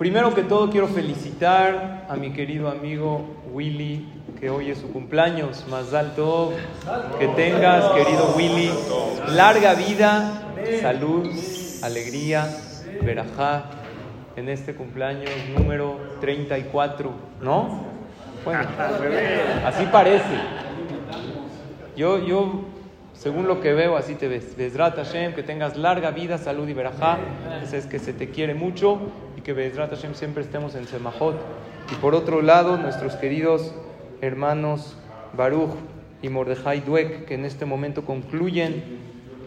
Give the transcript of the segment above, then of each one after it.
Primero que todo quiero felicitar a mi querido amigo Willy, que hoy es su cumpleaños. Más alto, que tengas, querido Willy, larga vida, salud, alegría, verajá, en este cumpleaños número 34, ¿no? Bueno, así parece. Yo, yo según lo que veo, así te ves. Bezrat Hashem, que tengas larga vida, salud y verajá. Es que se te quiere mucho y que Bezrat Hashem siempre estemos en Semajot. Y por otro lado, nuestros queridos hermanos Baruch y Mordejai Duek, que en este momento concluyen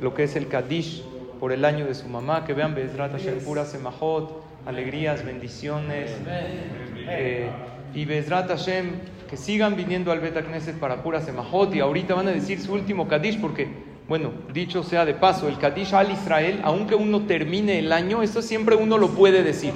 lo que es el Kadish por el año de su mamá. Que vean Bezrat Hashem, pura Semajot, alegrías, bendiciones. Eh, y Bezrat Hashem, que sigan viniendo al Beta Knesset para pura Semajot y ahorita van a decir su último Kadish porque, bueno, dicho sea de paso, el Kadish al Israel, aunque uno termine el año, eso siempre uno lo puede decir.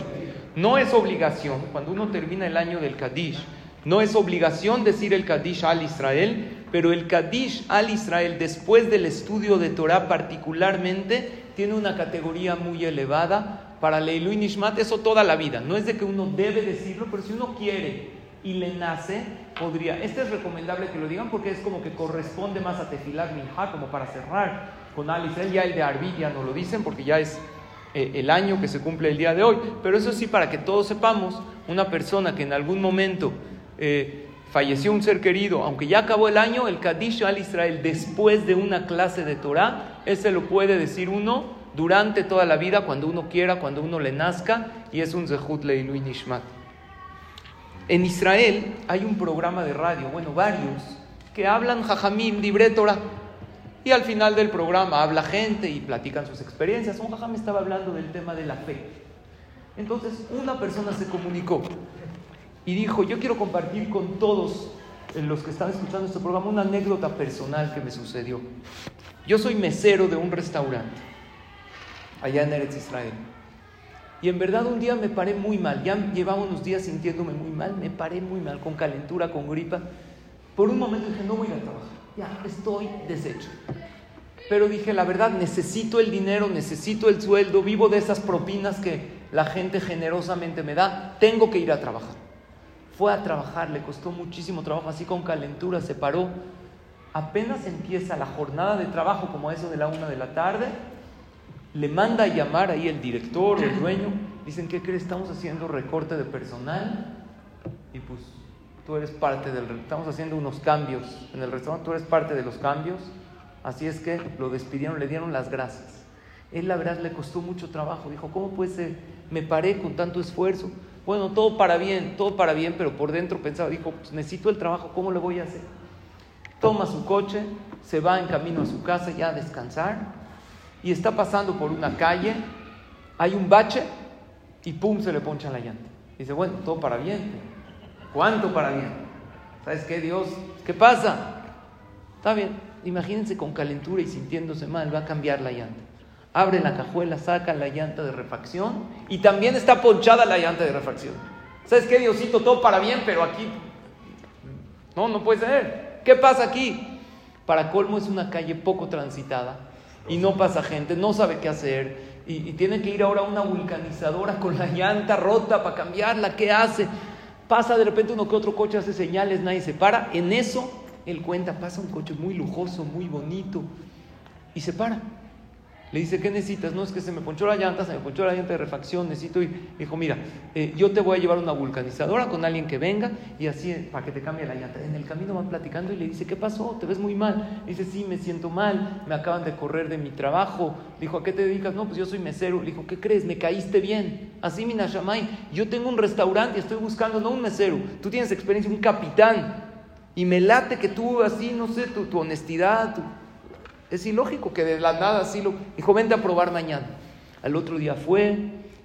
No es obligación, cuando uno termina el año del Kadish, no es obligación decir el Kadish al Israel, pero el Kadish al Israel después del estudio de Torah particularmente tiene una categoría muy elevada para Leilu Nishmat, eso toda la vida. No es de que uno debe decirlo, pero si uno quiere y le nace, podría. Este es recomendable que lo digan porque es como que corresponde más a Tefilat Minha, como para cerrar con Alice. Ya el de Arbi ya no lo dicen porque ya es eh, el año que se cumple el día de hoy. Pero eso sí, para que todos sepamos, una persona que en algún momento eh, falleció un ser querido, aunque ya acabó el año, el Kadish al Israel después de una clase de Torah, ese lo puede decir uno durante toda la vida, cuando uno quiera, cuando uno le nazca, y es un Zehut Leilu Nishmat. En Israel hay un programa de radio, bueno, varios, que hablan Jajamim, libre Torah. Y al final del programa habla gente y platican sus experiencias. Un jajam estaba hablando del tema de la fe. Entonces una persona se comunicó y dijo, yo quiero compartir con todos los que están escuchando este programa una anécdota personal que me sucedió. Yo soy mesero de un restaurante allá en Eretz Israel. Y en verdad un día me paré muy mal, ya llevaba unos días sintiéndome muy mal, me paré muy mal, con calentura, con gripa. Por un momento dije, no voy a ir a trabajar, ya estoy deshecho. Pero dije, la verdad, necesito el dinero, necesito el sueldo, vivo de esas propinas que la gente generosamente me da, tengo que ir a trabajar. Fue a trabajar, le costó muchísimo trabajo, así con calentura, se paró. Apenas empieza la jornada de trabajo, como eso de la una de la tarde, le manda a llamar ahí el director, el dueño, dicen, ¿qué crees? Estamos haciendo recorte de personal y pues tú eres parte del... Estamos haciendo unos cambios en el restaurante, tú eres parte de los cambios, así es que lo despidieron, le dieron las gracias. Él la verdad le costó mucho trabajo, dijo, ¿cómo puede ser? Me paré con tanto esfuerzo. Bueno, todo para bien, todo para bien, pero por dentro pensaba, dijo, pues necesito el trabajo, ¿cómo le voy a hacer? Toma su coche, se va en camino a su casa ya a descansar y está pasando por una calle, hay un bache y pum, se le poncha la llanta. Dice, bueno, todo para bien. ¿Cuánto para bien? ¿Sabes qué, Dios? ¿Qué pasa? Está bien, imagínense con calentura y sintiéndose mal, va a cambiar la llanta. Abre la cajuela, saca la llanta de refacción y también está ponchada la llanta de refacción. ¿Sabes qué, Diosito? Todo para bien, pero aquí... No, no puede ser. ¿Qué pasa aquí? Para colmo es una calle poco transitada y no pasa gente, no sabe qué hacer y, tiene que ir ahora a una vulcanizadora con la llanta rota para cambiarla, ¿qué hace? Pasa de repente uno que otro coche hace señales, nadie se para, en eso él cuenta, pasa un coche muy lujoso, muy bonito y se para. Le dice, ¿qué necesitas? No, es que se me ponchó la llanta, se me ponchó la llanta de refacción, necesito ir. Dijo, mira, eh, yo te voy a llevar una vulcanizadora con alguien que venga y así para que te cambie la llanta. En el camino van platicando y le dice, ¿qué pasó? ¿Te ves muy mal? dice, sí, me siento mal, me acaban de correr de mi trabajo. Dijo, ¿a qué te dedicas? No, pues yo soy mesero. Le dijo, ¿qué crees? Me caíste bien. Así, Minashamay, yo tengo un restaurante y estoy buscando, no un mesero, tú tienes experiencia, un capitán. Y me late que tú así, no sé, tu, honestidad, es ilógico que de la nada así lo... Dijo, vente a probar mañana. Al otro día fue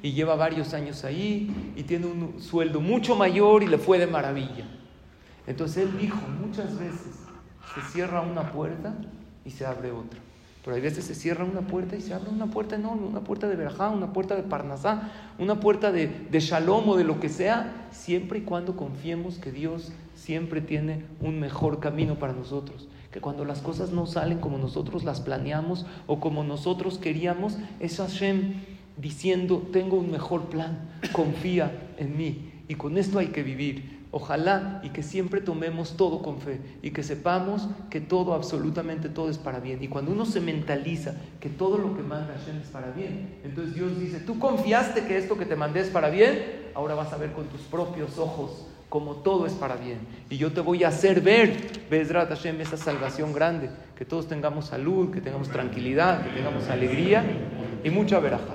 y lleva varios años ahí y tiene un sueldo mucho mayor y le fue de maravilla. Entonces él dijo, muchas veces se cierra una puerta y se abre otra. Pero hay veces se cierra una puerta y se abre una puerta enorme, una puerta de verajá, una puerta de parnasá, una puerta de, de shalom o de lo que sea, siempre y cuando confiemos que Dios siempre tiene un mejor camino para nosotros que cuando las cosas no salen como nosotros las planeamos o como nosotros queríamos, es Hashem diciendo, tengo un mejor plan, confía en mí. Y con esto hay que vivir. Ojalá y que siempre tomemos todo con fe y que sepamos que todo, absolutamente todo es para bien. Y cuando uno se mentaliza que todo lo que manda Hashem es para bien, entonces Dios dice, tú confiaste que esto que te mandé es para bien, ahora vas a ver con tus propios ojos como todo es para bien. Y yo te voy a hacer ver, Bezrat Hashem, esa salvación grande, que todos tengamos salud, que tengamos tranquilidad, que tengamos alegría y mucha veraja.